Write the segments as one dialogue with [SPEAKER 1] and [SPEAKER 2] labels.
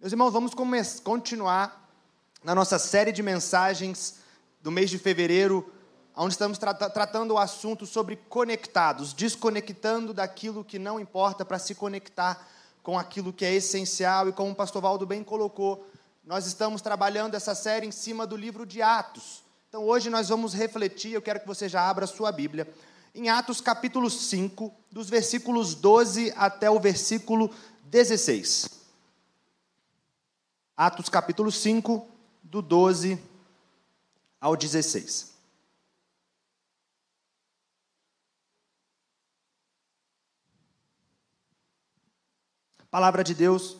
[SPEAKER 1] Meus irmãos, vamos continuar na nossa série de mensagens do mês de fevereiro, onde estamos tra tratando o assunto sobre conectados, desconectando daquilo que não importa para se conectar com aquilo que é essencial. E como o pastor Valdo bem colocou, nós estamos trabalhando essa série em cima do livro de Atos. Então hoje nós vamos refletir, eu quero que você já abra a sua Bíblia, em Atos capítulo 5, dos versículos 12 até o versículo 16. Atos capítulo 5, do 12 ao 16. A palavra de Deus,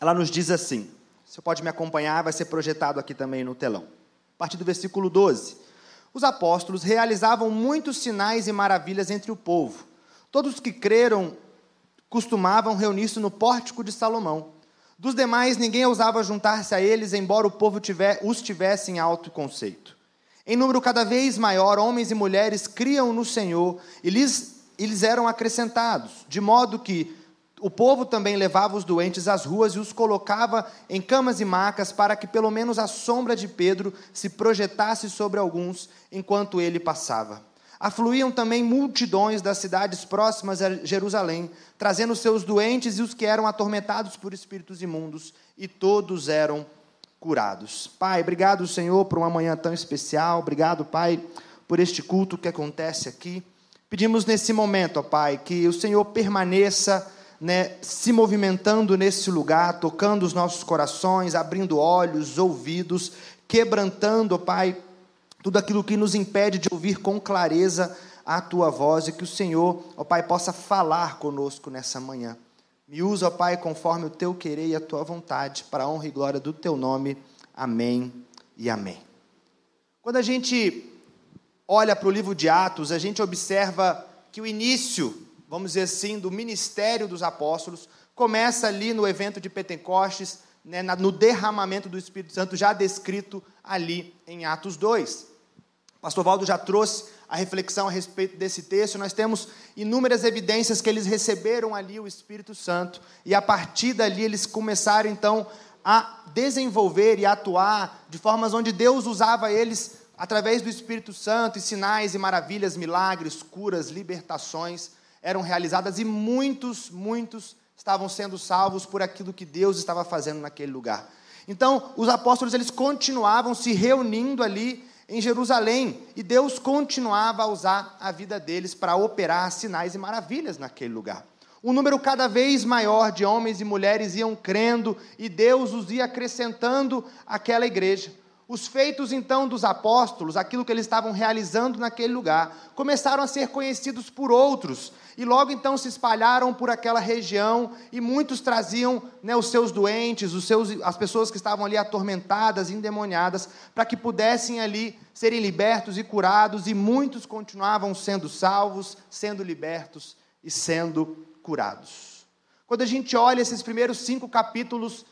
[SPEAKER 1] ela nos diz assim. Você pode me acompanhar, vai ser projetado aqui também no telão. A partir do versículo 12. Os apóstolos realizavam muitos sinais e maravilhas entre o povo. Todos que creram costumavam reunir-se no pórtico de Salomão. Dos demais, ninguém ousava juntar-se a eles, embora o povo tiver, os tivesse em alto conceito. Em número cada vez maior, homens e mulheres criam no Senhor e lhes, e lhes eram acrescentados, de modo que o povo também levava os doentes às ruas e os colocava em camas e macas, para que pelo menos a sombra de Pedro se projetasse sobre alguns enquanto ele passava. Afluíam também multidões das cidades próximas a Jerusalém, trazendo seus doentes e os que eram atormentados por espíritos imundos, e todos eram curados. Pai, obrigado, Senhor, por uma manhã tão especial. Obrigado, Pai, por este culto que acontece aqui. Pedimos nesse momento, ó Pai, que o Senhor permaneça né, se movimentando nesse lugar, tocando os nossos corações, abrindo olhos, ouvidos, quebrantando, ó Pai, tudo aquilo que nos impede de ouvir com clareza a tua voz e que o Senhor, ó Pai, possa falar conosco nessa manhã. Me usa, ó Pai, conforme o teu querer e a tua vontade, para a honra e glória do teu nome. Amém e amém. Quando a gente olha para o livro de Atos, a gente observa que o início, vamos dizer assim, do ministério dos apóstolos começa ali no evento de Pentecostes, né, no derramamento do Espírito Santo, já descrito ali em Atos 2. Pastor Valdo já trouxe a reflexão a respeito desse texto. Nós temos inúmeras evidências que eles receberam ali o Espírito Santo, e a partir dali eles começaram então a desenvolver e atuar de formas onde Deus usava eles através do Espírito Santo, e sinais e maravilhas, milagres, curas, libertações eram realizadas, e muitos, muitos estavam sendo salvos por aquilo que Deus estava fazendo naquele lugar. Então, os apóstolos eles continuavam se reunindo ali em Jerusalém, e Deus continuava a usar a vida deles para operar sinais e maravilhas naquele lugar. Um número cada vez maior de homens e mulheres iam crendo, e Deus os ia acrescentando àquela igreja. Os feitos então dos apóstolos, aquilo que eles estavam realizando naquele lugar, começaram a ser conhecidos por outros, e logo então se espalharam por aquela região, e muitos traziam né, os seus doentes, os seus, as pessoas que estavam ali atormentadas, endemoniadas, para que pudessem ali serem libertos e curados, e muitos continuavam sendo salvos, sendo libertos e sendo curados. Quando a gente olha esses primeiros cinco capítulos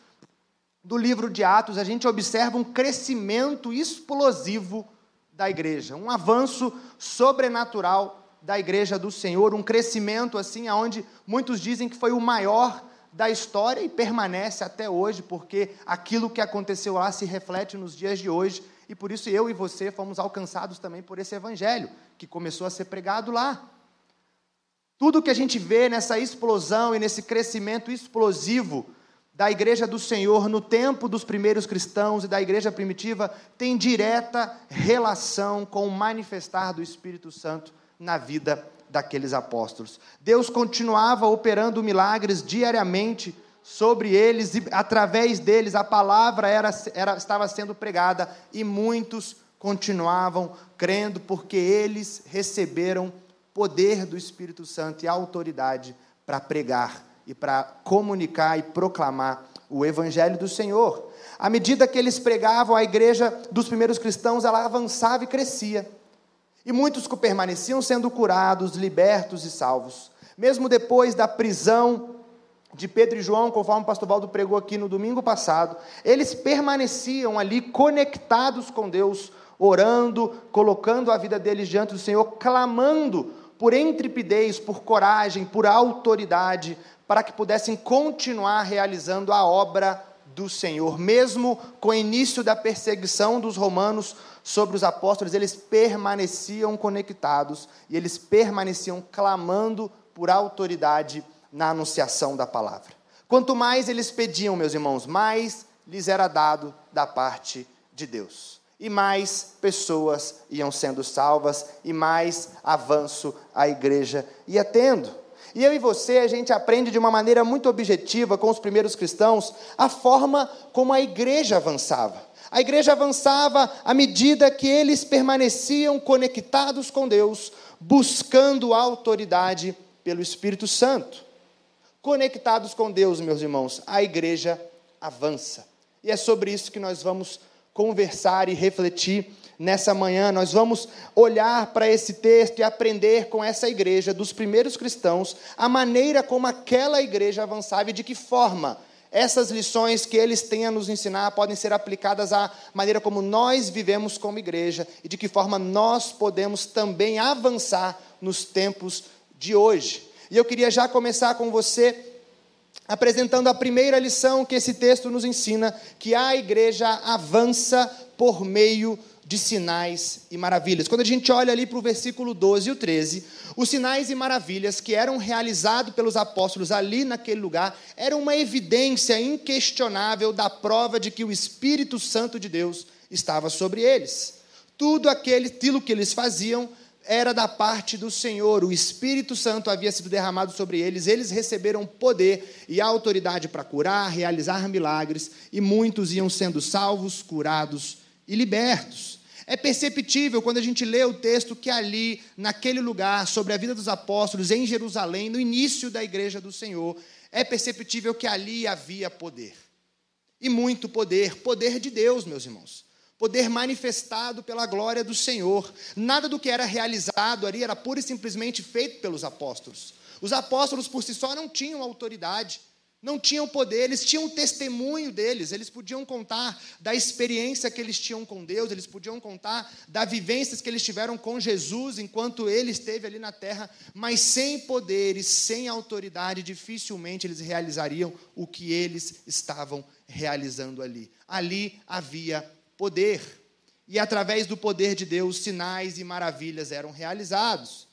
[SPEAKER 1] do livro de Atos, a gente observa um crescimento explosivo da igreja, um avanço sobrenatural da igreja do Senhor, um crescimento assim, aonde muitos dizem que foi o maior da história e permanece até hoje, porque aquilo que aconteceu lá se reflete nos dias de hoje, e por isso eu e você fomos alcançados também por esse evangelho que começou a ser pregado lá. Tudo que a gente vê nessa explosão e nesse crescimento explosivo da igreja do Senhor no tempo dos primeiros cristãos e da igreja primitiva tem direta relação com o manifestar do Espírito Santo na vida daqueles apóstolos. Deus continuava operando milagres diariamente sobre eles e através deles a palavra era, era, estava sendo pregada e muitos continuavam crendo porque eles receberam poder do Espírito Santo e autoridade para pregar e para comunicar e proclamar o evangelho do Senhor. À medida que eles pregavam, a igreja dos primeiros cristãos, ela avançava e crescia. E muitos que permaneciam sendo curados, libertos e salvos. Mesmo depois da prisão de Pedro e João, conforme o pastor Valdo pregou aqui no domingo passado, eles permaneciam ali conectados com Deus, orando, colocando a vida deles diante do Senhor, clamando por intrepidez, por coragem, por autoridade, para que pudessem continuar realizando a obra do Senhor. Mesmo com o início da perseguição dos romanos sobre os apóstolos, eles permaneciam conectados e eles permaneciam clamando por autoridade na anunciação da palavra. Quanto mais eles pediam, meus irmãos, mais lhes era dado da parte de Deus. E mais pessoas iam sendo salvas, e mais avanço a igreja ia tendo. E eu e você, a gente aprende de uma maneira muito objetiva com os primeiros cristãos a forma como a igreja avançava. A igreja avançava à medida que eles permaneciam conectados com Deus, buscando autoridade pelo Espírito Santo. Conectados com Deus, meus irmãos, a igreja avança. E é sobre isso que nós vamos conversar e refletir nessa manhã. Nós vamos olhar para esse texto e aprender com essa igreja dos primeiros cristãos a maneira como aquela igreja avançava e de que forma essas lições que eles têm a nos ensinar podem ser aplicadas à maneira como nós vivemos como igreja e de que forma nós podemos também avançar nos tempos de hoje. E eu queria já começar com você apresentando a primeira lição que esse texto nos ensina, que a igreja avança por meio de sinais e maravilhas. Quando a gente olha ali para o versículo 12 e o 13, os sinais e maravilhas que eram realizados pelos apóstolos ali naquele lugar eram uma evidência inquestionável da prova de que o Espírito Santo de Deus estava sobre eles. Tudo aquilo que eles faziam era da parte do Senhor, o Espírito Santo havia sido derramado sobre eles, eles receberam poder e autoridade para curar, realizar milagres, e muitos iam sendo salvos, curados e libertos. É perceptível quando a gente lê o texto que ali, naquele lugar, sobre a vida dos apóstolos em Jerusalém, no início da igreja do Senhor, é perceptível que ali havia poder. E muito poder, poder de Deus, meus irmãos poder manifestado pela glória do Senhor. Nada do que era realizado ali era pura e simplesmente feito pelos apóstolos. Os apóstolos por si só não tinham autoridade, não tinham poder, eles tinham o testemunho deles, eles podiam contar da experiência que eles tinham com Deus, eles podiam contar das vivências que eles tiveram com Jesus enquanto ele esteve ali na terra, mas sem poder e sem autoridade, dificilmente eles realizariam o que eles estavam realizando ali. Ali havia poder. E através do poder de Deus, sinais e maravilhas eram realizados.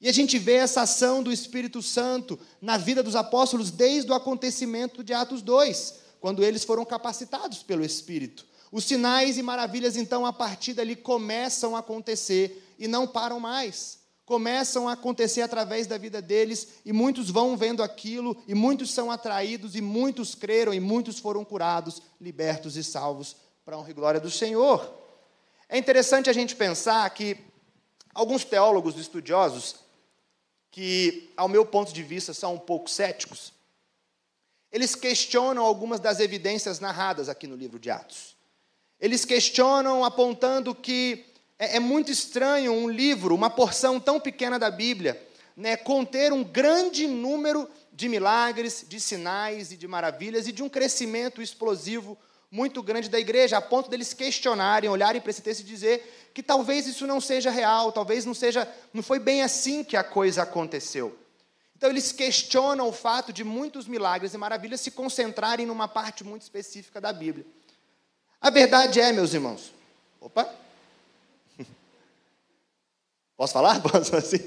[SPEAKER 1] E a gente vê essa ação do Espírito Santo na vida dos apóstolos desde o acontecimento de Atos 2, quando eles foram capacitados pelo Espírito. Os sinais e maravilhas, então, a partir dali começam a acontecer e não param mais. Começam a acontecer através da vida deles e muitos vão vendo aquilo, e muitos são atraídos, e muitos creram, e muitos foram curados, libertos e salvos para a honra e glória do Senhor. É interessante a gente pensar que alguns teólogos estudiosos, que, ao meu ponto de vista, são um pouco céticos, eles questionam algumas das evidências narradas aqui no livro de Atos. Eles questionam apontando que é, é muito estranho um livro, uma porção tão pequena da Bíblia, né, conter um grande número de milagres, de sinais e de maravilhas e de um crescimento explosivo muito grande da igreja, a ponto deles questionarem, olharem para esse texto e dizer que talvez isso não seja real, talvez não seja, não foi bem assim que a coisa aconteceu. Então eles questionam o fato de muitos milagres e maravilhas se concentrarem numa parte muito específica da Bíblia. A verdade é, meus irmãos. Opa. Posso falar? Posso assim?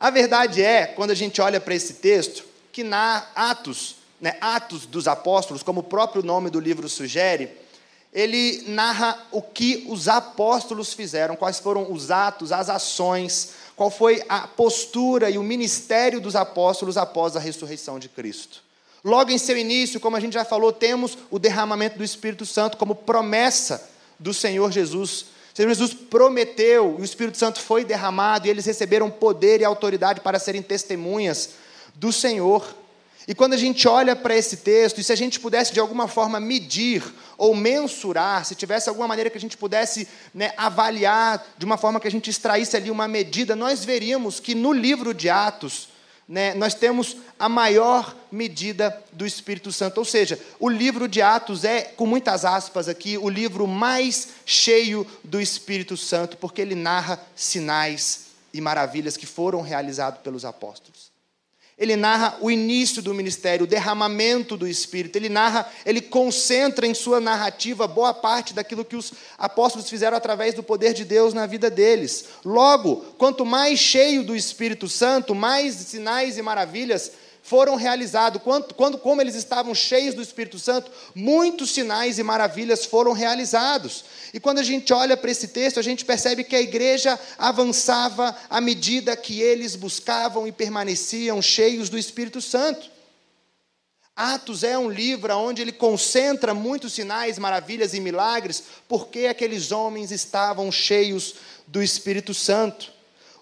[SPEAKER 1] A verdade é, quando a gente olha para esse texto, que na Atos né, Atos dos Apóstolos, como o próprio nome do livro sugere, ele narra o que os apóstolos fizeram, quais foram os atos, as ações, qual foi a postura e o ministério dos apóstolos após a ressurreição de Cristo. Logo em seu início, como a gente já falou, temos o derramamento do Espírito Santo como promessa do Senhor Jesus. O Senhor Jesus prometeu, e o Espírito Santo foi derramado, e eles receberam poder e autoridade para serem testemunhas do Senhor. E quando a gente olha para esse texto, e se a gente pudesse de alguma forma medir ou mensurar, se tivesse alguma maneira que a gente pudesse né, avaliar de uma forma que a gente extraísse ali uma medida, nós veríamos que no livro de Atos, né, nós temos a maior medida do Espírito Santo. Ou seja, o livro de Atos é, com muitas aspas aqui, o livro mais cheio do Espírito Santo, porque ele narra sinais e maravilhas que foram realizados pelos apóstolos. Ele narra o início do ministério, o derramamento do Espírito. Ele narra, ele concentra em sua narrativa boa parte daquilo que os apóstolos fizeram através do poder de Deus na vida deles. Logo, quanto mais cheio do Espírito Santo, mais sinais e maravilhas foram realizados. Quando, quando, como eles estavam cheios do Espírito Santo, muitos sinais e maravilhas foram realizados. E quando a gente olha para esse texto, a gente percebe que a igreja avançava à medida que eles buscavam e permaneciam cheios do Espírito Santo. Atos é um livro onde ele concentra muitos sinais, maravilhas e milagres, porque aqueles homens estavam cheios do Espírito Santo.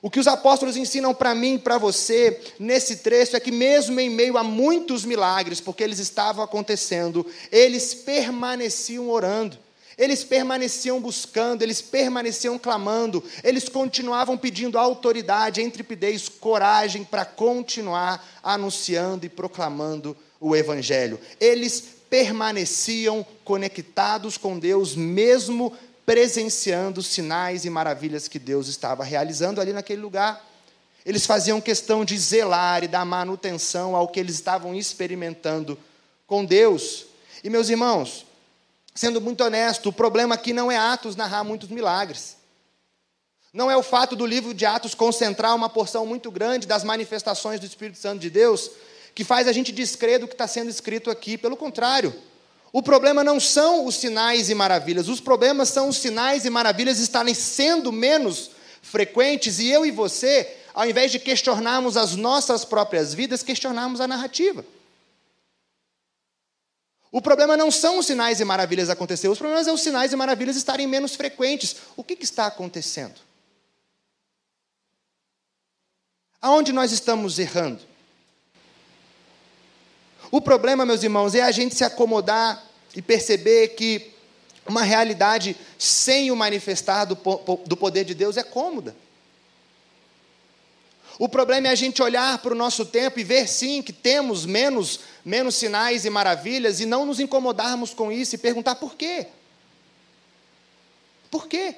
[SPEAKER 1] O que os apóstolos ensinam para mim e para você nesse trecho é que, mesmo em meio a muitos milagres, porque eles estavam acontecendo, eles permaneciam orando, eles permaneciam buscando, eles permaneciam clamando, eles continuavam pedindo autoridade, intrepidez, coragem para continuar anunciando e proclamando o Evangelho. Eles permaneciam conectados com Deus, mesmo presenciando os sinais e maravilhas que Deus estava realizando ali naquele lugar. Eles faziam questão de zelar e dar manutenção ao que eles estavam experimentando com Deus. E, meus irmãos, sendo muito honesto, o problema aqui não é Atos narrar muitos milagres. Não é o fato do livro de Atos concentrar uma porção muito grande das manifestações do Espírito Santo de Deus que faz a gente descrer do que está sendo escrito aqui. Pelo contrário, o problema não são os sinais e maravilhas, os problemas são os sinais e maravilhas estarem sendo menos frequentes e eu e você, ao invés de questionarmos as nossas próprias vidas, questionarmos a narrativa. O problema não são os sinais e maravilhas acontecer, os problemas são os sinais e maravilhas estarem menos frequentes. O que, que está acontecendo? Aonde nós estamos errando? O problema, meus irmãos, é a gente se acomodar e perceber que uma realidade sem o manifestar do, do poder de Deus é cômoda. O problema é a gente olhar para o nosso tempo e ver sim que temos menos, menos sinais e maravilhas e não nos incomodarmos com isso e perguntar por quê? Por quê?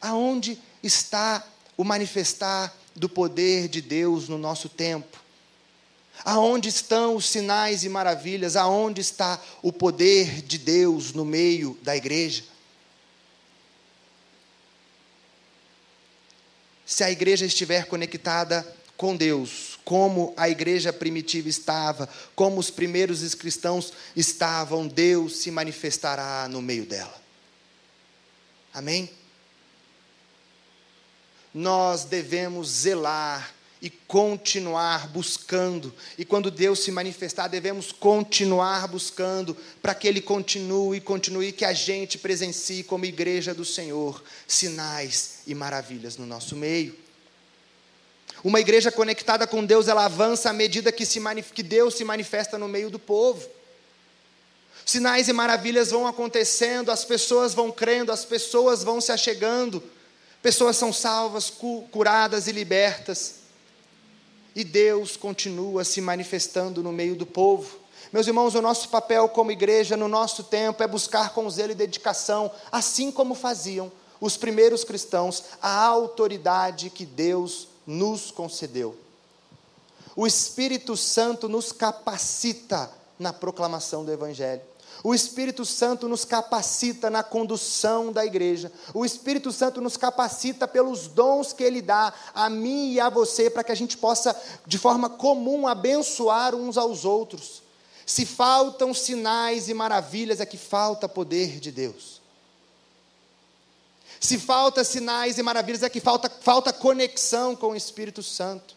[SPEAKER 1] Aonde está o manifestar do poder de Deus no nosso tempo? Aonde estão os sinais e maravilhas? Aonde está o poder de Deus no meio da igreja? Se a igreja estiver conectada com Deus, como a igreja primitiva estava, como os primeiros cristãos estavam, Deus se manifestará no meio dela. Amém? Nós devemos zelar e continuar buscando. E quando Deus se manifestar, devemos continuar buscando para que Ele continue e continue que a gente presencie como igreja do Senhor sinais e maravilhas no nosso meio. Uma igreja conectada com Deus, ela avança à medida que, se que Deus se manifesta no meio do povo. Sinais e maravilhas vão acontecendo, as pessoas vão crendo, as pessoas vão se achegando, pessoas são salvas, curadas e libertas e Deus continua se manifestando no meio do povo. Meus irmãos, o nosso papel como igreja no nosso tempo é buscar com zelo e dedicação, assim como faziam os primeiros cristãos, a autoridade que Deus nos concedeu. O Espírito Santo nos capacita na proclamação do Evangelho. O Espírito Santo nos capacita na condução da igreja. O Espírito Santo nos capacita pelos dons que Ele dá a mim e a você, para que a gente possa, de forma comum, abençoar uns aos outros. Se faltam sinais e maravilhas, é que falta poder de Deus. Se falta sinais e maravilhas, é que falta, falta conexão com o Espírito Santo.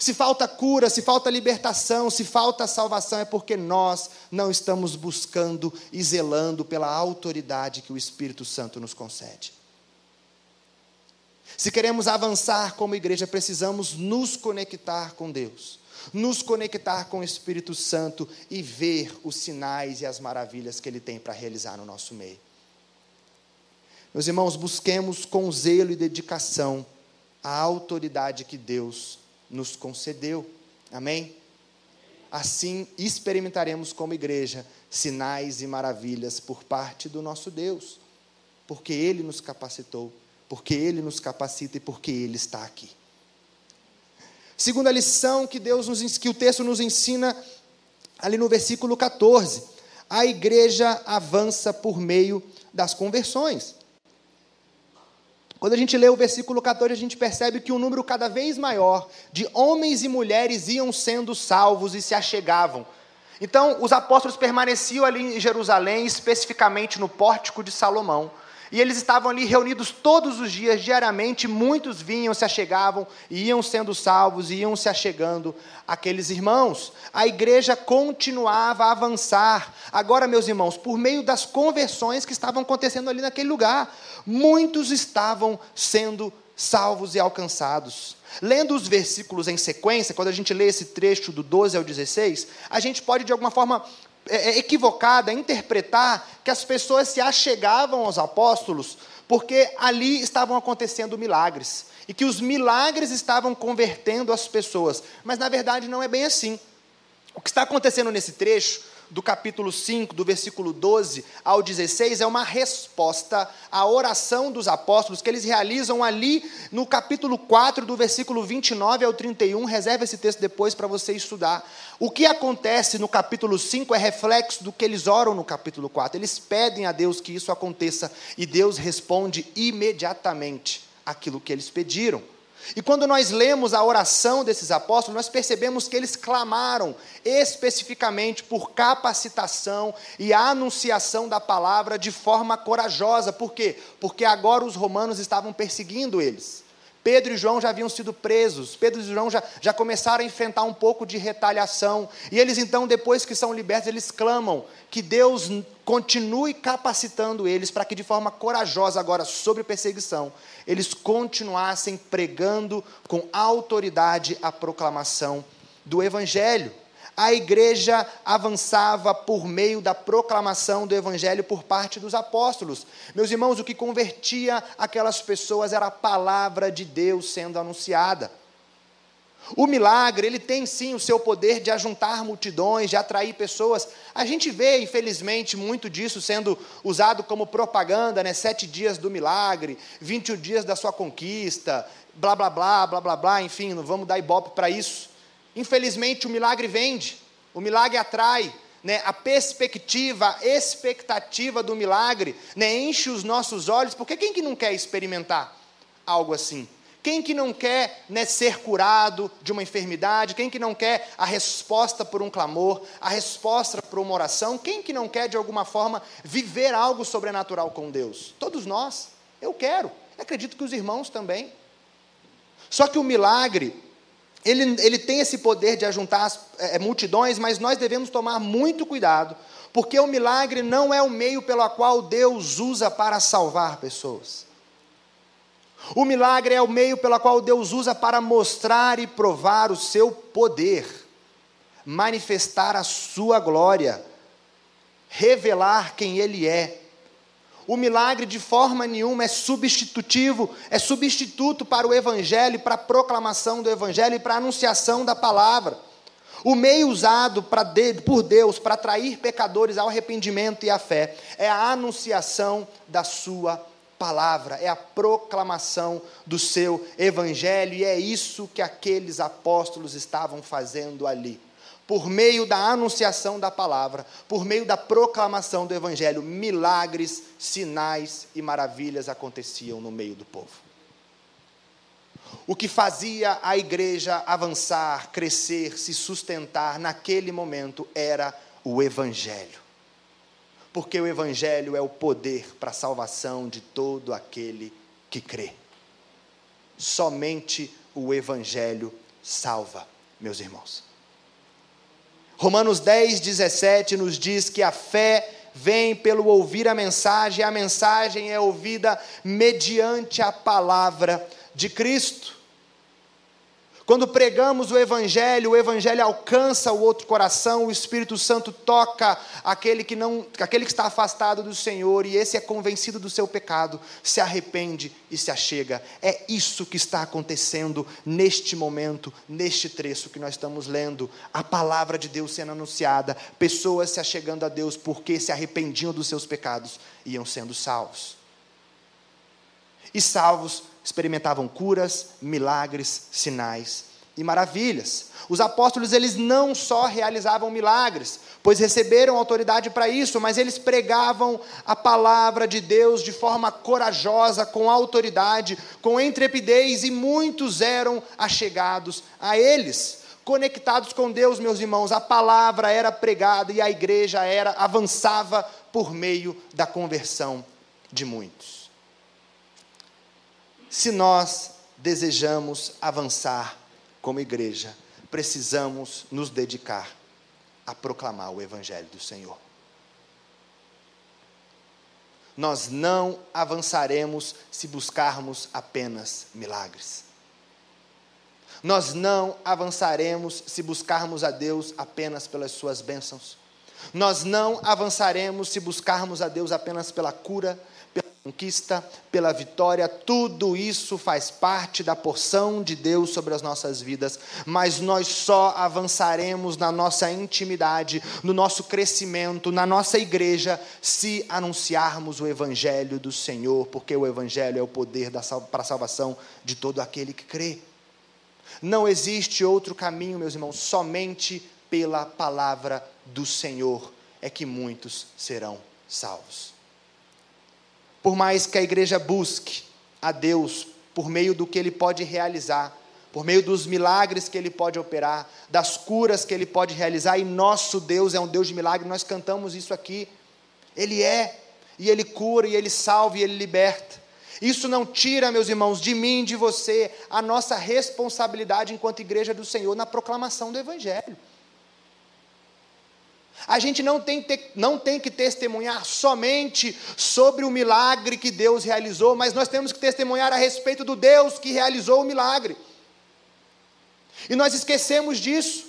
[SPEAKER 1] Se falta cura, se falta libertação, se falta salvação, é porque nós não estamos buscando e zelando pela autoridade que o Espírito Santo nos concede. Se queremos avançar como igreja, precisamos nos conectar com Deus, nos conectar com o Espírito Santo e ver os sinais e as maravilhas que Ele tem para realizar no nosso meio. Meus irmãos, busquemos com zelo e dedicação a autoridade que Deus nos concedeu. Amém? Assim experimentaremos como igreja sinais e maravilhas por parte do nosso Deus, porque Ele nos capacitou porque Ele nos capacita e porque Ele está aqui. Segunda lição que Deus nos, que o texto nos ensina ali no versículo 14, a igreja avança por meio das conversões. Quando a gente lê o versículo 14, a gente percebe que um número cada vez maior de homens e mulheres iam sendo salvos e se achegavam. Então, os apóstolos permaneciam ali em Jerusalém, especificamente no pórtico de Salomão. E eles estavam ali reunidos todos os dias, diariamente, muitos vinham, se achegavam, iam sendo salvos, iam se achegando aqueles irmãos. A igreja continuava a avançar. Agora, meus irmãos, por meio das conversões que estavam acontecendo ali naquele lugar, muitos estavam sendo salvos e alcançados. Lendo os versículos em sequência, quando a gente lê esse trecho do 12 ao 16, a gente pode de alguma forma é, é, equivocada interpretar que as pessoas se achegavam aos apóstolos porque ali estavam acontecendo milagres e que os milagres estavam convertendo as pessoas. Mas na verdade não é bem assim. O que está acontecendo nesse trecho do capítulo 5, do versículo 12 ao 16, é uma resposta à oração dos apóstolos que eles realizam ali no capítulo 4, do versículo 29 ao 31. Reserve esse texto depois para você estudar. O que acontece no capítulo 5 é reflexo do que eles oram no capítulo 4. Eles pedem a Deus que isso aconteça e Deus responde imediatamente aquilo que eles pediram. E quando nós lemos a oração desses apóstolos, nós percebemos que eles clamaram especificamente por capacitação e anunciação da palavra de forma corajosa. Por quê? Porque agora os romanos estavam perseguindo eles. Pedro e João já haviam sido presos, Pedro e João já, já começaram a enfrentar um pouco de retaliação, e eles então, depois que são libertos, eles clamam que Deus continue capacitando eles para que, de forma corajosa, agora sobre perseguição, eles continuassem pregando com autoridade a proclamação do Evangelho a igreja avançava por meio da proclamação do evangelho por parte dos apóstolos. Meus irmãos, o que convertia aquelas pessoas era a palavra de Deus sendo anunciada. O milagre, ele tem sim o seu poder de ajuntar multidões, de atrair pessoas. A gente vê, infelizmente, muito disso sendo usado como propaganda, né? Sete dias do milagre, 21 dias da sua conquista, blá, blá, blá, blá, blá, blá, enfim, não vamos dar ibope para isso. Infelizmente, o milagre vende, o milagre atrai, né? a perspectiva, a expectativa do milagre né? enche os nossos olhos, porque quem que não quer experimentar algo assim? Quem que não quer né, ser curado de uma enfermidade? Quem que não quer a resposta por um clamor, a resposta por uma oração? Quem que não quer, de alguma forma, viver algo sobrenatural com Deus? Todos nós. Eu quero. Acredito que os irmãos também. Só que o milagre, ele, ele tem esse poder de ajuntar as, é, multidões, mas nós devemos tomar muito cuidado, porque o milagre não é o meio pelo qual Deus usa para salvar pessoas. O milagre é o meio pelo qual Deus usa para mostrar e provar o seu poder, manifestar a sua glória, revelar quem Ele é. O milagre de forma nenhuma é substitutivo, é substituto para o evangelho, para a proclamação do evangelho e para a anunciação da palavra. O meio usado de, por Deus para atrair pecadores ao arrependimento e à fé é a anunciação da sua palavra, é a proclamação do seu evangelho, e é isso que aqueles apóstolos estavam fazendo ali por meio da anunciação da palavra, por meio da proclamação do evangelho, milagres, sinais e maravilhas aconteciam no meio do povo. O que fazia a igreja avançar, crescer, se sustentar naquele momento era o evangelho. Porque o evangelho é o poder para a salvação de todo aquele que crê. Somente o evangelho salva, meus irmãos. Romanos 10, 17 nos diz que a fé vem pelo ouvir a mensagem, a mensagem é ouvida mediante a palavra de Cristo. Quando pregamos o Evangelho, o Evangelho alcança o outro coração, o Espírito Santo toca aquele que, não, aquele que está afastado do Senhor, e esse é convencido do seu pecado, se arrepende e se achega. É isso que está acontecendo neste momento, neste trecho que nós estamos lendo. A palavra de Deus sendo anunciada, pessoas se achegando a Deus porque se arrependiam dos seus pecados, iam sendo salvos. E salvos experimentavam curas, milagres, sinais e maravilhas. Os apóstolos eles não só realizavam milagres, pois receberam autoridade para isso, mas eles pregavam a palavra de Deus de forma corajosa, com autoridade, com intrepidez e muitos eram achegados a eles. Conectados com Deus, meus irmãos, a palavra era pregada e a igreja era avançava por meio da conversão de muitos. Se nós desejamos avançar como igreja, precisamos nos dedicar a proclamar o Evangelho do Senhor. Nós não avançaremos se buscarmos apenas milagres. Nós não avançaremos se buscarmos a Deus apenas pelas suas bênçãos. Nós não avançaremos se buscarmos a Deus apenas pela cura, conquista, pela vitória, tudo isso faz parte da porção de Deus sobre as nossas vidas, mas nós só avançaremos na nossa intimidade, no nosso crescimento, na nossa igreja, se anunciarmos o Evangelho do Senhor, porque o Evangelho é o poder para a salvação de todo aquele que crê. Não existe outro caminho, meus irmãos, somente pela palavra do Senhor é que muitos serão salvos. Por mais que a igreja busque a Deus por meio do que ele pode realizar, por meio dos milagres que ele pode operar, das curas que ele pode realizar, e nosso Deus é um Deus de milagre, nós cantamos isso aqui. Ele é, e ele cura, e ele salva, e ele liberta. Isso não tira, meus irmãos, de mim, de você, a nossa responsabilidade enquanto igreja do Senhor na proclamação do Evangelho. A gente não tem, te, não tem que testemunhar somente sobre o milagre que Deus realizou, mas nós temos que testemunhar a respeito do Deus que realizou o milagre. E nós esquecemos disso.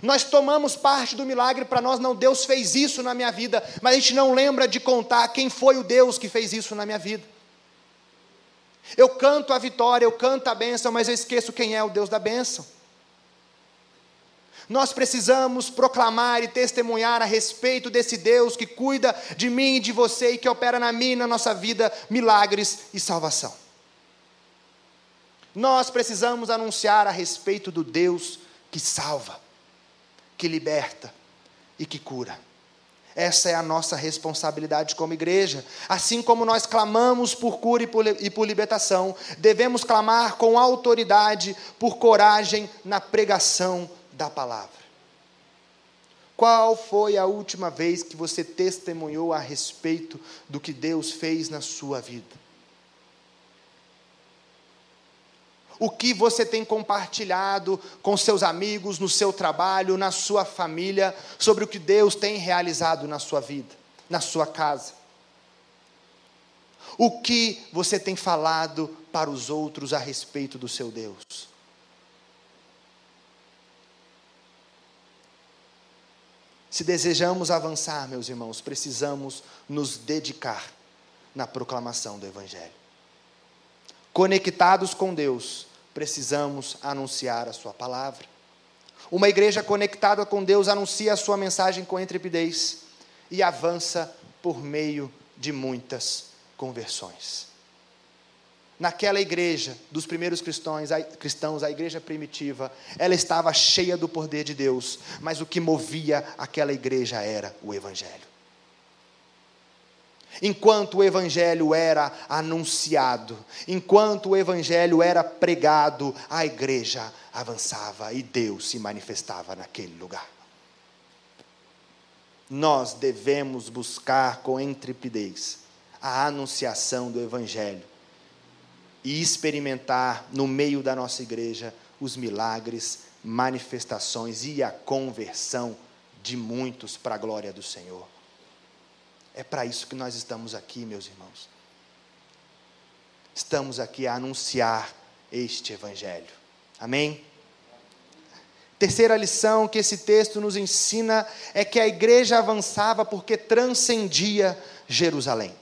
[SPEAKER 1] Nós tomamos parte do milagre para nós, não, Deus fez isso na minha vida, mas a gente não lembra de contar quem foi o Deus que fez isso na minha vida. Eu canto a vitória, eu canto a bênção, mas eu esqueço quem é o Deus da bênção. Nós precisamos proclamar e testemunhar a respeito desse Deus que cuida de mim e de você e que opera na minha e na nossa vida milagres e salvação. Nós precisamos anunciar a respeito do Deus que salva, que liberta e que cura. Essa é a nossa responsabilidade como igreja. Assim como nós clamamos por cura e por, e por libertação, devemos clamar com autoridade, por coragem na pregação da palavra. Qual foi a última vez que você testemunhou a respeito do que Deus fez na sua vida? O que você tem compartilhado com seus amigos, no seu trabalho, na sua família, sobre o que Deus tem realizado na sua vida, na sua casa? O que você tem falado para os outros a respeito do seu Deus? Se desejamos avançar, meus irmãos, precisamos nos dedicar na proclamação do Evangelho. Conectados com Deus, precisamos anunciar a Sua palavra. Uma igreja conectada com Deus anuncia a sua mensagem com intrepidez e avança por meio de muitas conversões naquela igreja dos primeiros cristãos, a, cristãos, a igreja primitiva, ela estava cheia do poder de Deus, mas o que movia aquela igreja era o Evangelho. Enquanto o Evangelho era anunciado, enquanto o Evangelho era pregado, a igreja avançava e Deus se manifestava naquele lugar. Nós devemos buscar com intrepidez a anunciação do Evangelho e experimentar no meio da nossa igreja os milagres, manifestações e a conversão de muitos para a glória do Senhor. É para isso que nós estamos aqui, meus irmãos. Estamos aqui a anunciar este Evangelho. Amém? Terceira lição que esse texto nos ensina é que a igreja avançava porque transcendia Jerusalém.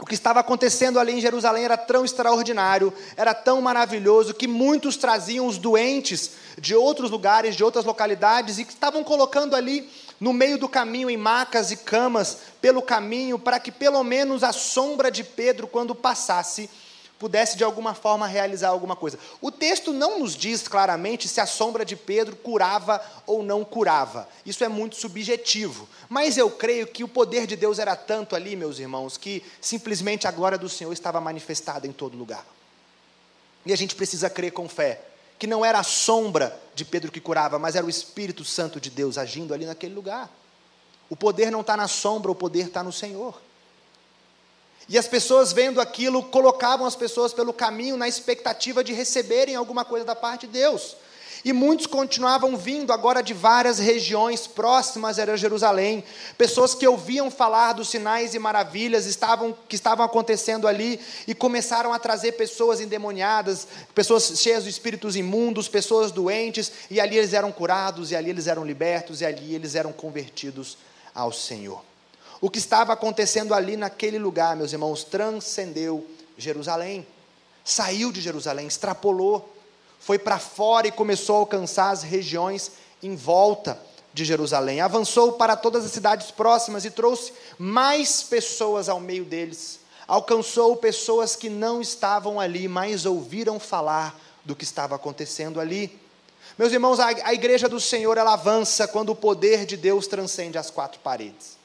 [SPEAKER 1] O que estava acontecendo ali em Jerusalém era tão extraordinário, era tão maravilhoso, que muitos traziam os doentes de outros lugares, de outras localidades, e que estavam colocando ali no meio do caminho, em macas e camas, pelo caminho, para que pelo menos a sombra de Pedro, quando passasse, pudesse de alguma forma realizar alguma coisa. O texto não nos diz claramente se a sombra de Pedro curava ou não curava. Isso é muito subjetivo. Mas eu creio que o poder de Deus era tanto ali, meus irmãos, que simplesmente a glória do Senhor estava manifestada em todo lugar. E a gente precisa crer com fé que não era a sombra de Pedro que curava, mas era o Espírito Santo de Deus agindo ali naquele lugar. O poder não está na sombra, o poder está no Senhor. E as pessoas vendo aquilo colocavam as pessoas pelo caminho na expectativa de receberem alguma coisa da parte de Deus. E muitos continuavam vindo agora de várias regiões próximas a Jerusalém, pessoas que ouviam falar dos sinais e maravilhas estavam, que estavam acontecendo ali e começaram a trazer pessoas endemoniadas, pessoas cheias de espíritos imundos, pessoas doentes, e ali eles eram curados, e ali eles eram libertos, e ali eles eram convertidos ao Senhor. O que estava acontecendo ali naquele lugar, meus irmãos, transcendeu Jerusalém. Saiu de Jerusalém, extrapolou, foi para fora e começou a alcançar as regiões em volta de Jerusalém. Avançou para todas as cidades próximas e trouxe mais pessoas ao meio deles. Alcançou pessoas que não estavam ali, mas ouviram falar do que estava acontecendo ali. Meus irmãos, a, igreja do Senhor ela avança quando o poder de Deus transcende as quatro paredes.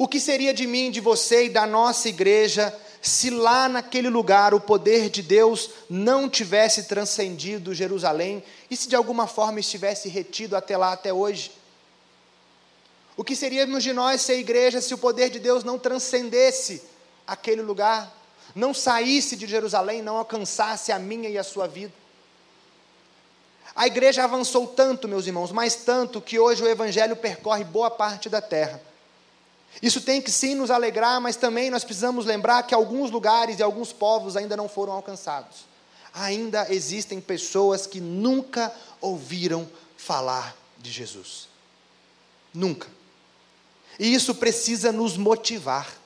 [SPEAKER 1] O que seria de mim, de você e da nossa igreja se lá naquele lugar o poder de Deus não tivesse transcendido Jerusalém e se de alguma forma estivesse retido até lá, até hoje? O que seríamos de nós ser igreja se o poder de Deus não transcendesse aquele lugar, não saísse de Jerusalém, não alcançasse a minha e a sua vida? A igreja avançou tanto, meus irmãos, mas tanto que hoje o evangelho percorre boa parte da terra. Isso tem que sim nos alegrar, mas também nós precisamos lembrar que alguns lugares e alguns povos ainda não foram alcançados. Ainda existem pessoas que nunca ouviram falar de Jesus. Nunca. E isso precisa nos motivar.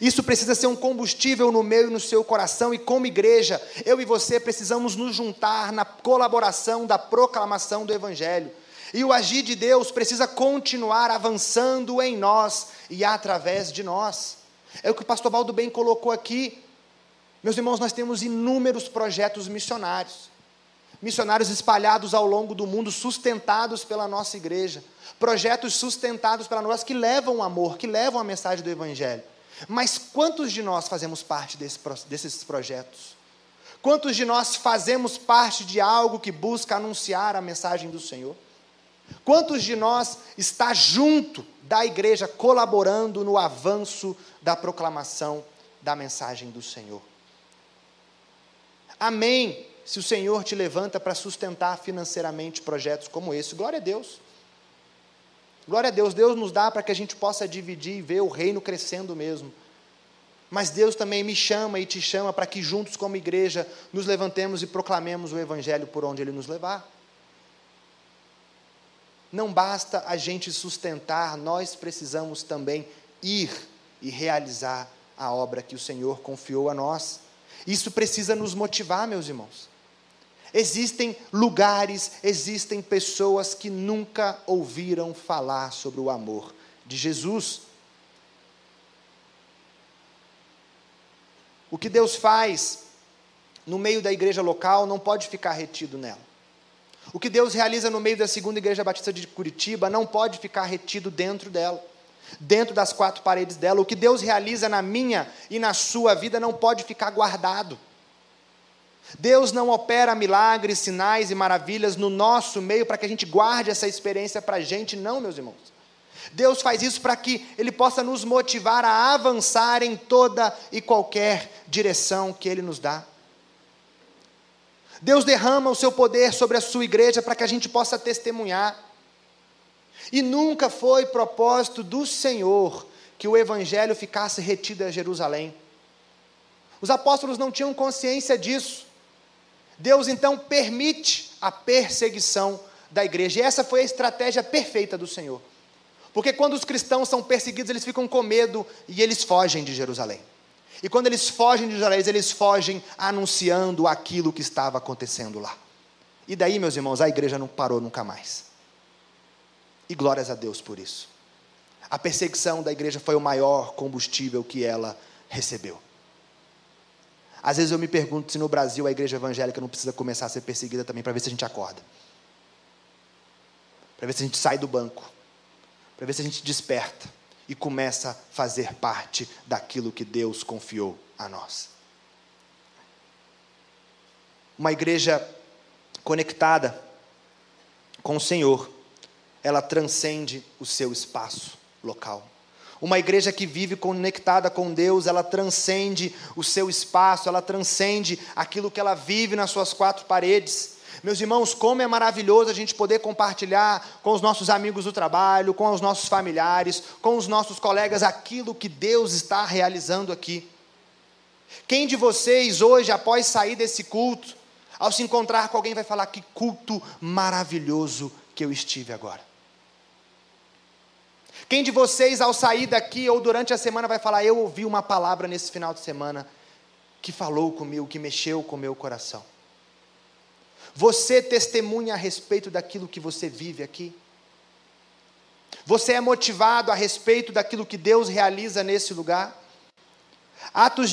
[SPEAKER 1] Isso precisa ser um combustível no meu e no seu coração, e como igreja, eu e você precisamos nos juntar na colaboração da proclamação do Evangelho. E o agir de Deus precisa continuar avançando em nós e através de nós. É o que o pastor Baldo bem colocou aqui. Meus irmãos, nós temos inúmeros projetos missionários. Missionários espalhados ao longo do mundo, sustentados pela nossa igreja. Projetos sustentados pela nós que levam o amor, que levam a mensagem do Evangelho. Mas quantos de nós fazemos parte desse, desses projetos? Quantos de nós fazemos parte de algo que busca anunciar a mensagem do Senhor? Quantos de nós está junto da igreja colaborando no avanço da proclamação da mensagem do Senhor? Amém. Se o Senhor te levanta para sustentar financeiramente projetos como esse, glória a Deus. Glória a Deus, Deus nos dá para que a gente possa dividir e ver o reino crescendo mesmo. Mas Deus também me chama e te chama para que juntos, como igreja, nos levantemos e proclamemos o Evangelho por onde Ele nos levar. Não basta a gente sustentar, nós precisamos também ir e realizar a obra que o Senhor confiou a nós. Isso precisa nos motivar, meus irmãos. Existem lugares, existem pessoas que nunca ouviram falar sobre o amor de Jesus. O que Deus faz no meio da igreja local não pode ficar retido nela. O que Deus realiza no meio da segunda igreja batista de Curitiba não pode ficar retido dentro dela, dentro das quatro paredes dela. O que Deus realiza na minha e na sua vida não pode ficar guardado. Deus não opera milagres, sinais e maravilhas no nosso meio para que a gente guarde essa experiência para a gente, não, meus irmãos. Deus faz isso para que Ele possa nos motivar a avançar em toda e qualquer direção que Ele nos dá. Deus derrama o seu poder sobre a sua igreja para que a gente possa testemunhar. E nunca foi propósito do Senhor que o evangelho ficasse retido a Jerusalém. Os apóstolos não tinham consciência disso. Deus então permite a perseguição da igreja. E essa foi a estratégia perfeita do Senhor. Porque quando os cristãos são perseguidos, eles ficam com medo e eles fogem de Jerusalém. E quando eles fogem de Jerusalém, eles fogem anunciando aquilo que estava acontecendo lá. E daí, meus irmãos, a igreja não parou nunca mais. E glórias a Deus por isso. A perseguição da igreja foi o maior combustível que ela recebeu. Às vezes eu me pergunto se no Brasil a igreja evangélica não precisa começar a ser perseguida também para ver se a gente acorda. Para ver se a gente sai do banco. Para ver se a gente desperta e começa a fazer parte daquilo que Deus confiou a nós. Uma igreja conectada com o Senhor, ela transcende o seu espaço local. Uma igreja que vive conectada com Deus, ela transcende o seu espaço, ela transcende aquilo que ela vive nas suas quatro paredes. Meus irmãos, como é maravilhoso a gente poder compartilhar com os nossos amigos do trabalho, com os nossos familiares, com os nossos colegas aquilo que Deus está realizando aqui. Quem de vocês hoje, após sair desse culto, ao se encontrar com alguém, vai falar que culto maravilhoso que eu estive agora? Quem de vocês, ao sair daqui ou durante a semana, vai falar: Eu ouvi uma palavra nesse final de semana que falou comigo, que mexeu com o meu coração? Você testemunha a respeito daquilo que você vive aqui? Você é motivado a respeito daquilo que Deus realiza nesse lugar? Atos,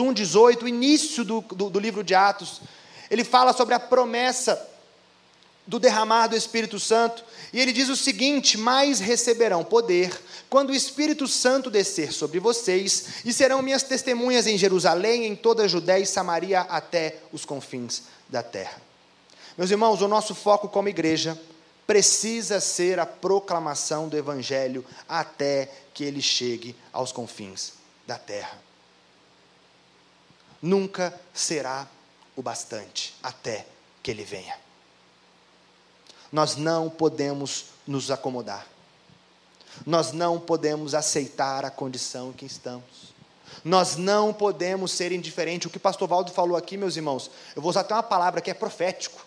[SPEAKER 1] 1, 18, o início do, do, do livro de Atos, ele fala sobre a promessa do derramar do Espírito Santo, e ele diz o seguinte: Mais receberão poder quando o Espírito Santo descer sobre vocês, e serão minhas testemunhas em Jerusalém, em toda a Judéia e Samaria, até os confins da terra. Meus irmãos, o nosso foco como igreja precisa ser a proclamação do Evangelho até que ele chegue aos confins da terra. Nunca será o bastante até que ele venha. Nós não podemos nos acomodar. Nós não podemos aceitar a condição em que estamos. Nós não podemos ser indiferentes. O que o pastor Valdo falou aqui, meus irmãos, eu vou usar até uma palavra que é profético.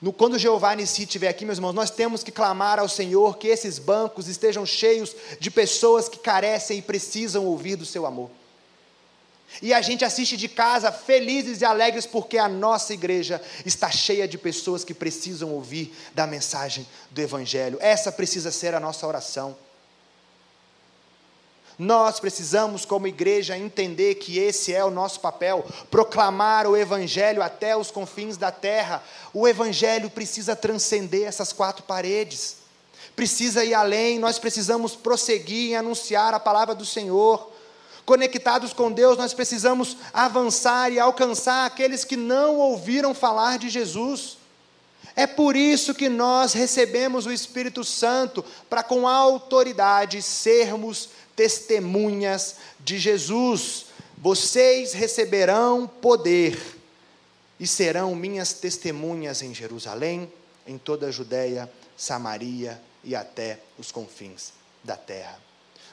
[SPEAKER 1] No, quando Jeová Nissi estiver aqui, meus irmãos, nós temos que clamar ao Senhor que esses bancos estejam cheios de pessoas que carecem e precisam ouvir do seu amor. E a gente assiste de casa felizes e alegres porque a nossa igreja está cheia de pessoas que precisam ouvir da mensagem do Evangelho. Essa precisa ser a nossa oração. Nós precisamos, como igreja, entender que esse é o nosso papel proclamar o Evangelho até os confins da terra. O Evangelho precisa transcender essas quatro paredes, precisa ir além. Nós precisamos prosseguir em anunciar a palavra do Senhor. Conectados com Deus, nós precisamos avançar e alcançar aqueles que não ouviram falar de Jesus. É por isso que nós recebemos o Espírito Santo, para com autoridade sermos testemunhas de Jesus. Vocês receberão poder e serão minhas testemunhas em Jerusalém, em toda a Judéia, Samaria e até os confins da terra.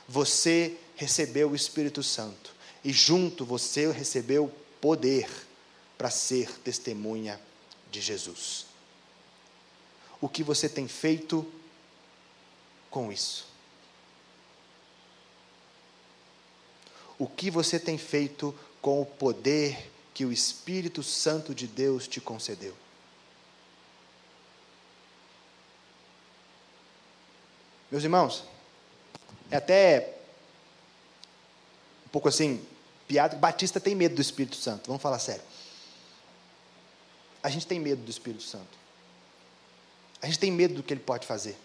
[SPEAKER 1] Você recebeu o Espírito Santo e junto você recebeu poder para ser testemunha de Jesus. O que você tem feito com isso? O que você tem feito com o poder que o Espírito Santo de Deus te concedeu. Meus irmãos, é até um pouco assim, piada, Batista tem medo do Espírito Santo, vamos falar sério. A gente tem medo do Espírito Santo. A gente tem medo do que ele pode fazer.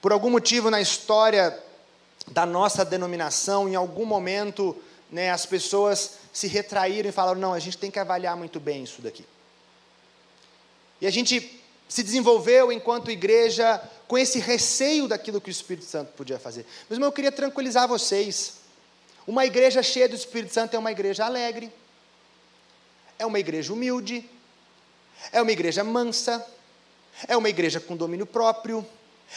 [SPEAKER 1] Por algum motivo na história da nossa denominação, em algum momento, né, as pessoas se retraíram e falaram: não, a gente tem que avaliar muito bem isso daqui. E a gente se desenvolveu enquanto igreja com esse receio daquilo que o Espírito Santo podia fazer. Mas eu queria tranquilizar vocês. Uma igreja cheia do Espírito Santo é uma igreja alegre, é uma igreja humilde, é uma igreja mansa, é uma igreja com domínio próprio,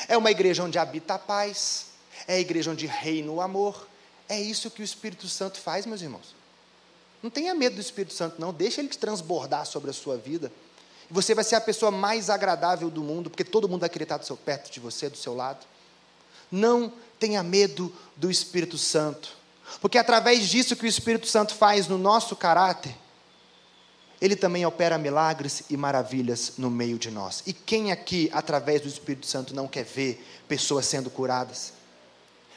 [SPEAKER 1] é uma igreja onde habita a paz é a igreja onde reina o amor. É isso que o Espírito Santo faz, meus irmãos. Não tenha medo do Espírito Santo, não. Deixa ele transbordar sobre a sua vida. Você vai ser a pessoa mais agradável do mundo, porque todo mundo vai querer estar do seu, perto de você, do seu lado. Não tenha medo do Espírito Santo, porque através disso que o Espírito Santo faz no nosso caráter, ele também opera milagres e maravilhas no meio de nós. E quem aqui, através do Espírito Santo, não quer ver pessoas sendo curadas,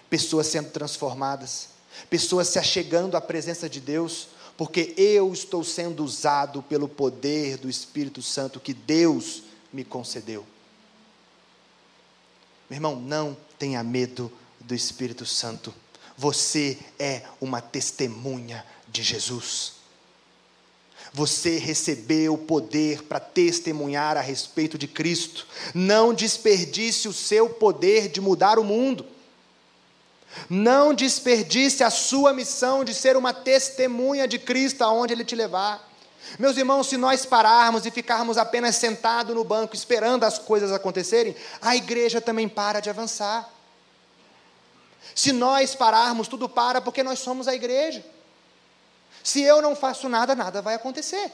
[SPEAKER 1] pessoas sendo transformadas, pessoas se achegando à presença de Deus, porque eu estou sendo usado pelo poder do Espírito Santo que Deus me concedeu. Meu irmão, não tenha medo do Espírito Santo. Você é uma testemunha de Jesus. Você recebeu o poder para testemunhar a respeito de Cristo. Não desperdice o seu poder de mudar o mundo. Não desperdice a sua missão de ser uma testemunha de Cristo aonde Ele te levar. Meus irmãos, se nós pararmos e ficarmos apenas sentados no banco esperando as coisas acontecerem, a igreja também para de avançar. Se nós pararmos, tudo para porque nós somos a igreja. Se eu não faço nada, nada vai acontecer.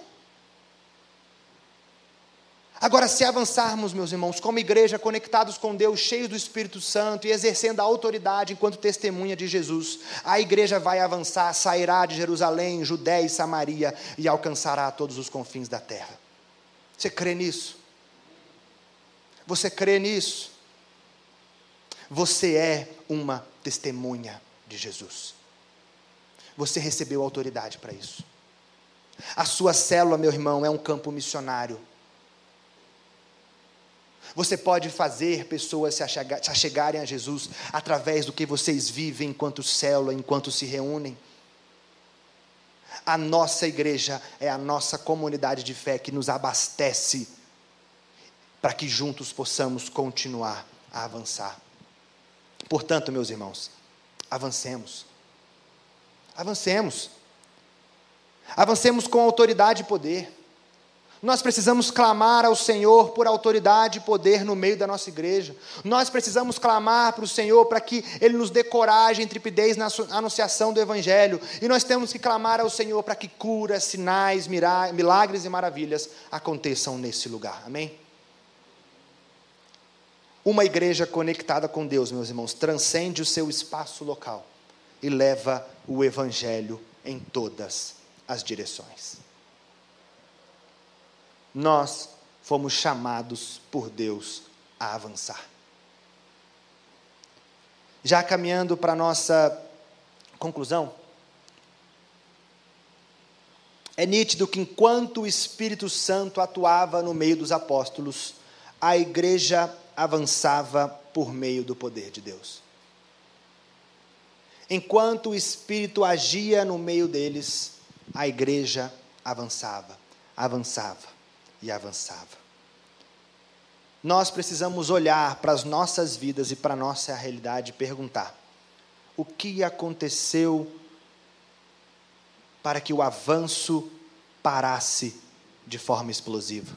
[SPEAKER 1] Agora, se avançarmos, meus irmãos, como igreja, conectados com Deus, cheios do Espírito Santo e exercendo a autoridade enquanto testemunha de Jesus, a igreja vai avançar, sairá de Jerusalém, Judéia e Samaria e alcançará todos os confins da terra. Você crê nisso? Você crê nisso? Você é uma testemunha de Jesus. Você recebeu autoridade para isso. A sua célula, meu irmão, é um campo missionário. Você pode fazer pessoas se, achegarem a Jesus através do que vocês vivem enquanto célula, enquanto se reúnem. A nossa igreja é a nossa comunidade de fé que nos abastece para que juntos possamos continuar a avançar. Portanto, meus irmãos, avancemos. Avancemos. Avancemos com autoridade e poder. Nós precisamos clamar ao Senhor por autoridade e poder no meio da nossa igreja. Nós precisamos clamar para o Senhor para que Ele nos dê coragem e tripidez na anunciação do Evangelho. E nós temos que clamar ao Senhor para que curas, sinais, milagres e maravilhas aconteçam nesse lugar. Amém? Uma igreja conectada com Deus, meus irmãos, transcende o seu espaço local e leva o Evangelho em todas as direções. Nós fomos chamados por Deus a avançar. Já caminhando para a nossa conclusão, é nítido que enquanto o Espírito Santo atuava no meio dos apóstolos, a igreja avançava por meio do poder de Deus. Enquanto o Espírito agia no meio deles, a igreja avançava, avançava e avançava. Nós precisamos olhar para as nossas vidas e para a nossa realidade e perguntar: o que aconteceu para que o avanço parasse de forma explosiva?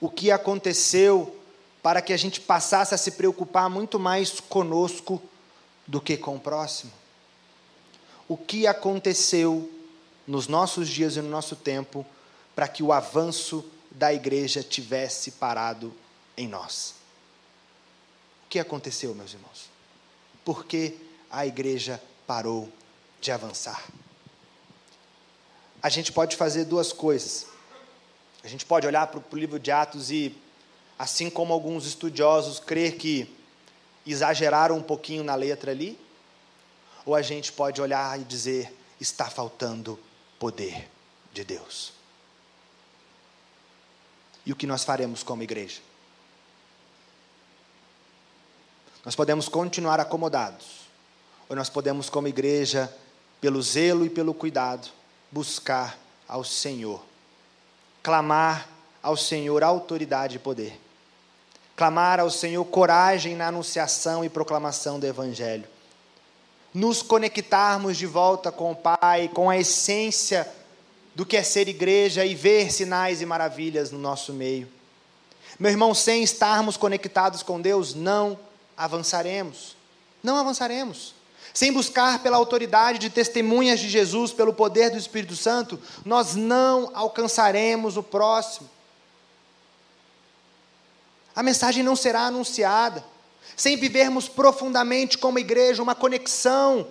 [SPEAKER 1] O que aconteceu para que a gente passasse a se preocupar muito mais conosco do que com o próximo. O que aconteceu nos nossos dias e no nosso tempo para que o avanço da igreja tivesse parado em nós? O que aconteceu, meus irmãos? Por que a igreja parou de avançar? A gente pode fazer duas coisas. A gente pode olhar para o livro de Atos e, assim como alguns estudiosos, crer que exageraram um pouquinho na letra ali, ou a gente pode olhar e dizer: está faltando poder de Deus. E o que nós faremos como igreja? Nós podemos continuar acomodados, ou nós podemos, como igreja, pelo zelo e pelo cuidado, buscar ao Senhor, clamar ao Senhor autoridade e poder. Clamar ao Senhor coragem na anunciação e proclamação do Evangelho, nos conectarmos de volta com o Pai, com a essência do que é ser igreja e ver sinais e maravilhas no nosso meio. Meu irmão, sem estarmos conectados com Deus, não avançaremos. Não avançaremos. sem buscar pela autoridade de testemunhas de Jesus, pelo poder do Espírito Santo, nós não alcançaremos o próximo. A mensagem não será anunciada. Sem vivermos profundamente como igreja uma conexão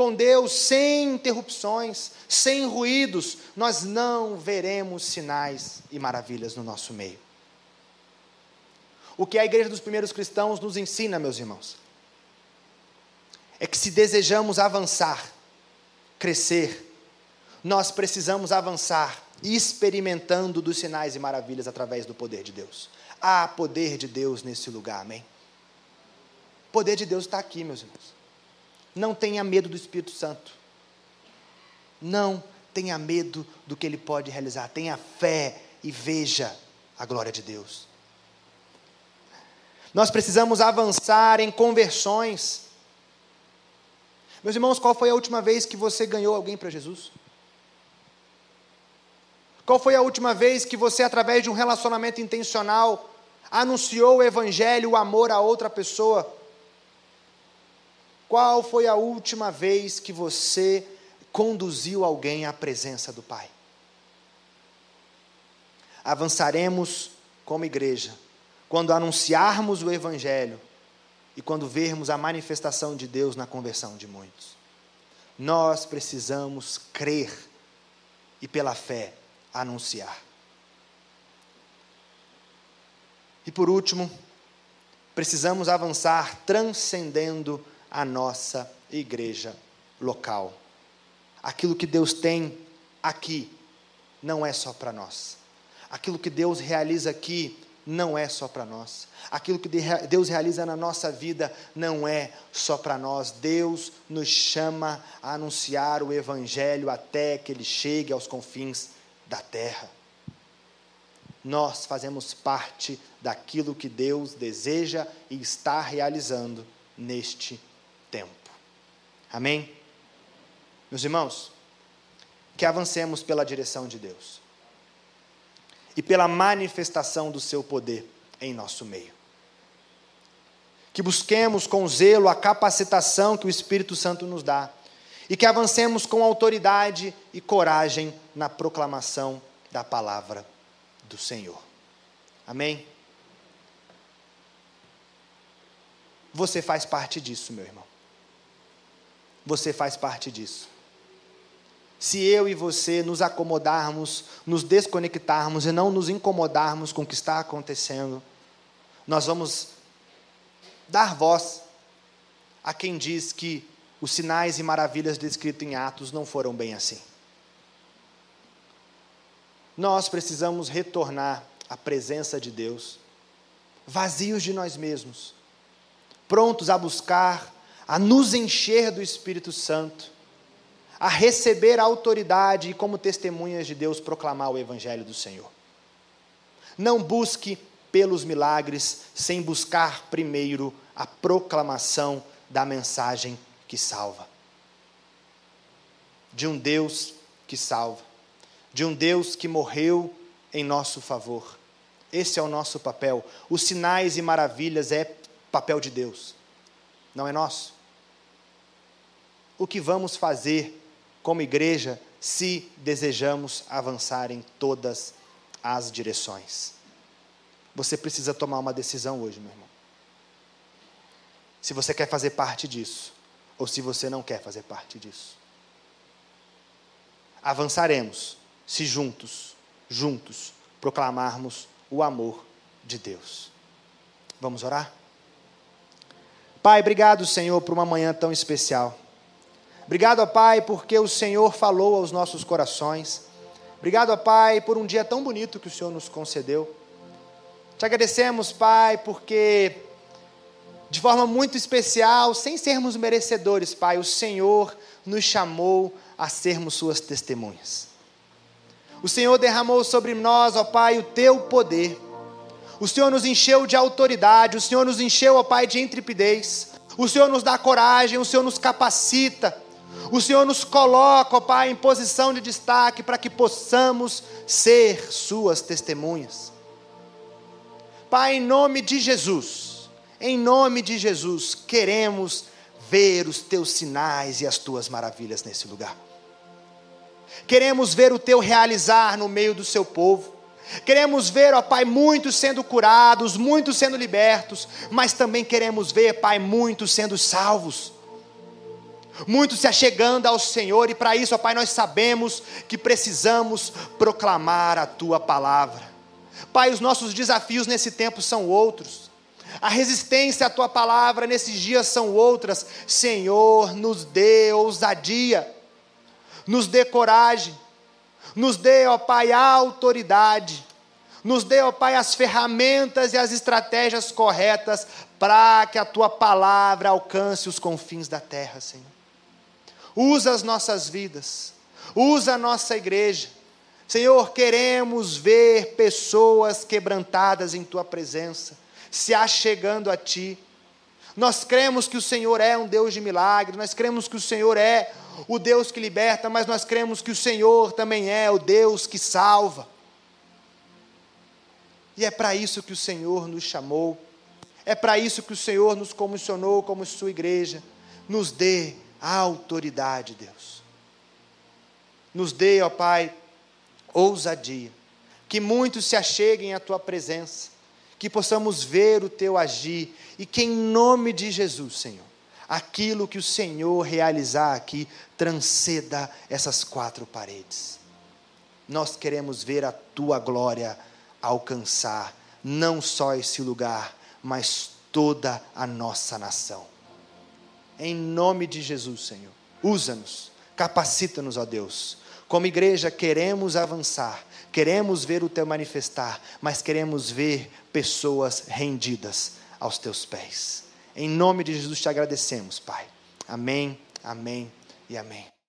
[SPEAKER 1] com Deus, sem interrupções, sem ruídos, nós não veremos sinais e maravilhas no nosso meio. O que a igreja dos primeiros cristãos nos ensina, meus irmãos, é que se desejamos avançar, crescer, nós precisamos avançar experimentando dos sinais e maravilhas através do poder de Deus. Há poder de Deus nesse lugar, amém? O poder de Deus está aqui, meus irmãos. Não tenha medo do Espírito Santo. Não tenha medo do que ele pode realizar. Tenha fé e veja a glória de Deus. Nós precisamos avançar em conversões. Meus irmãos, qual foi a última vez que você ganhou alguém para Jesus? Qual foi a última vez que você, através de um relacionamento intencional, anunciou o Evangelho, o amor a outra pessoa? Qual foi a última vez que você conduziu alguém à presença do Pai? Avançaremos como igreja quando anunciarmos o Evangelho e quando vermos a manifestação de Deus na conversão de muitos. Nós precisamos crer e, pela fé, anunciar. E por último, precisamos avançar transcendendo a nossa igreja local. Aquilo que Deus tem aqui não é só para nós. Aquilo que Deus realiza aqui não é só para nós. Aquilo que Deus realiza na nossa vida não é só para nós. Deus nos chama a anunciar o Evangelho até que ele chegue aos confins da terra. Nós fazemos parte daquilo que Deus deseja e está realizando neste tempo. Amém? Meus irmãos, que avancemos pela direção de Deus e pela manifestação do seu poder em nosso meio. Que busquemos com zelo a capacitação que o Espírito Santo nos dá e que avancemos com autoridade e coragem na proclamação da palavra do Senhor. Amém? Você faz parte disso, meu irmão. Você faz parte disso se eu e você nos acomodarmos, nos desconectarmos e não nos incomodarmos com o que está acontecendo, nós vamos dar voz a quem diz que os sinais e maravilhas descritos em Atos não foram bem assim. Nós precisamos retornar à presença de Deus, vazios de nós mesmos, prontos a buscar, a nos encher do Espírito Santo a receber autoridade e, como testemunhas de Deus, proclamar o Evangelho do Senhor. Não busque pelos milagres sem buscar primeiro a proclamação da mensagem que salva. De um Deus que salva, de um Deus que morreu em nosso favor. Esse é o nosso papel. Os sinais e maravilhas é papel de Deus, não é nosso. O que vamos fazer como igreja, se desejamos avançar em todas as direções. Você precisa tomar uma decisão hoje, meu irmão. Se você quer fazer parte disso, ou se você não quer fazer parte disso. Avançaremos se juntos, juntos, proclamarmos o amor de Deus. Vamos orar? Pai, obrigado, Senhor, por uma manhã tão especial. Obrigado, ó Pai, porque o Senhor falou aos nossos corações. Obrigado, ó Pai, por um dia tão bonito que o Senhor nos concedeu. Te agradecemos, Pai, porque de forma muito especial, sem sermos merecedores, Pai, o Senhor nos chamou a sermos Suas testemunhas. O Senhor derramou sobre nós, ó Pai, o Teu poder. O Senhor nos encheu de autoridade, o Senhor nos encheu, ó Pai, de intrepidez. O Senhor nos dá coragem, o Senhor nos capacita. O Senhor nos coloca, ó Pai, em posição de destaque para que possamos ser Suas testemunhas. Pai, em nome de Jesus, em nome de Jesus, queremos ver os teus sinais e as tuas maravilhas nesse lugar. Queremos ver o teu realizar no meio do seu povo. Queremos ver, ó Pai, muitos sendo curados, muitos sendo libertos, mas também queremos ver, Pai, muitos sendo salvos. Muitos se achegando ao Senhor, e para isso, ó Pai, nós sabemos que precisamos proclamar a tua palavra. Pai, os nossos desafios nesse tempo são outros. A resistência à tua palavra nesses dias são outras. Senhor, nos dê ousadia, nos dê coragem, nos dê, ó Pai, a autoridade, nos dê, ó Pai, as ferramentas e as estratégias corretas para que a tua palavra alcance os confins da terra, Senhor. Usa as nossas vidas, usa a nossa igreja. Senhor, queremos ver pessoas quebrantadas em tua presença, se achegando a ti. Nós cremos que o Senhor é um Deus de milagres, nós cremos que o Senhor é o Deus que liberta, mas nós cremos que o Senhor também é o Deus que salva. E é para isso que o Senhor nos chamou, é para isso que o Senhor nos comissionou como sua igreja. Nos dê a autoridade, Deus. Nos dê, ó Pai, ousadia, que muitos se acheguem à tua presença, que possamos ver o teu agir e que em nome de Jesus, Senhor, aquilo que o Senhor realizar aqui transceda essas quatro paredes. Nós queremos ver a tua glória alcançar não só esse lugar, mas toda a nossa nação. Em nome de Jesus, Senhor, usa-nos, capacita-nos, ó Deus. Como igreja, queremos avançar, queremos ver o teu manifestar, mas queremos ver pessoas rendidas aos teus pés. Em nome de Jesus te agradecemos, Pai. Amém, amém e amém.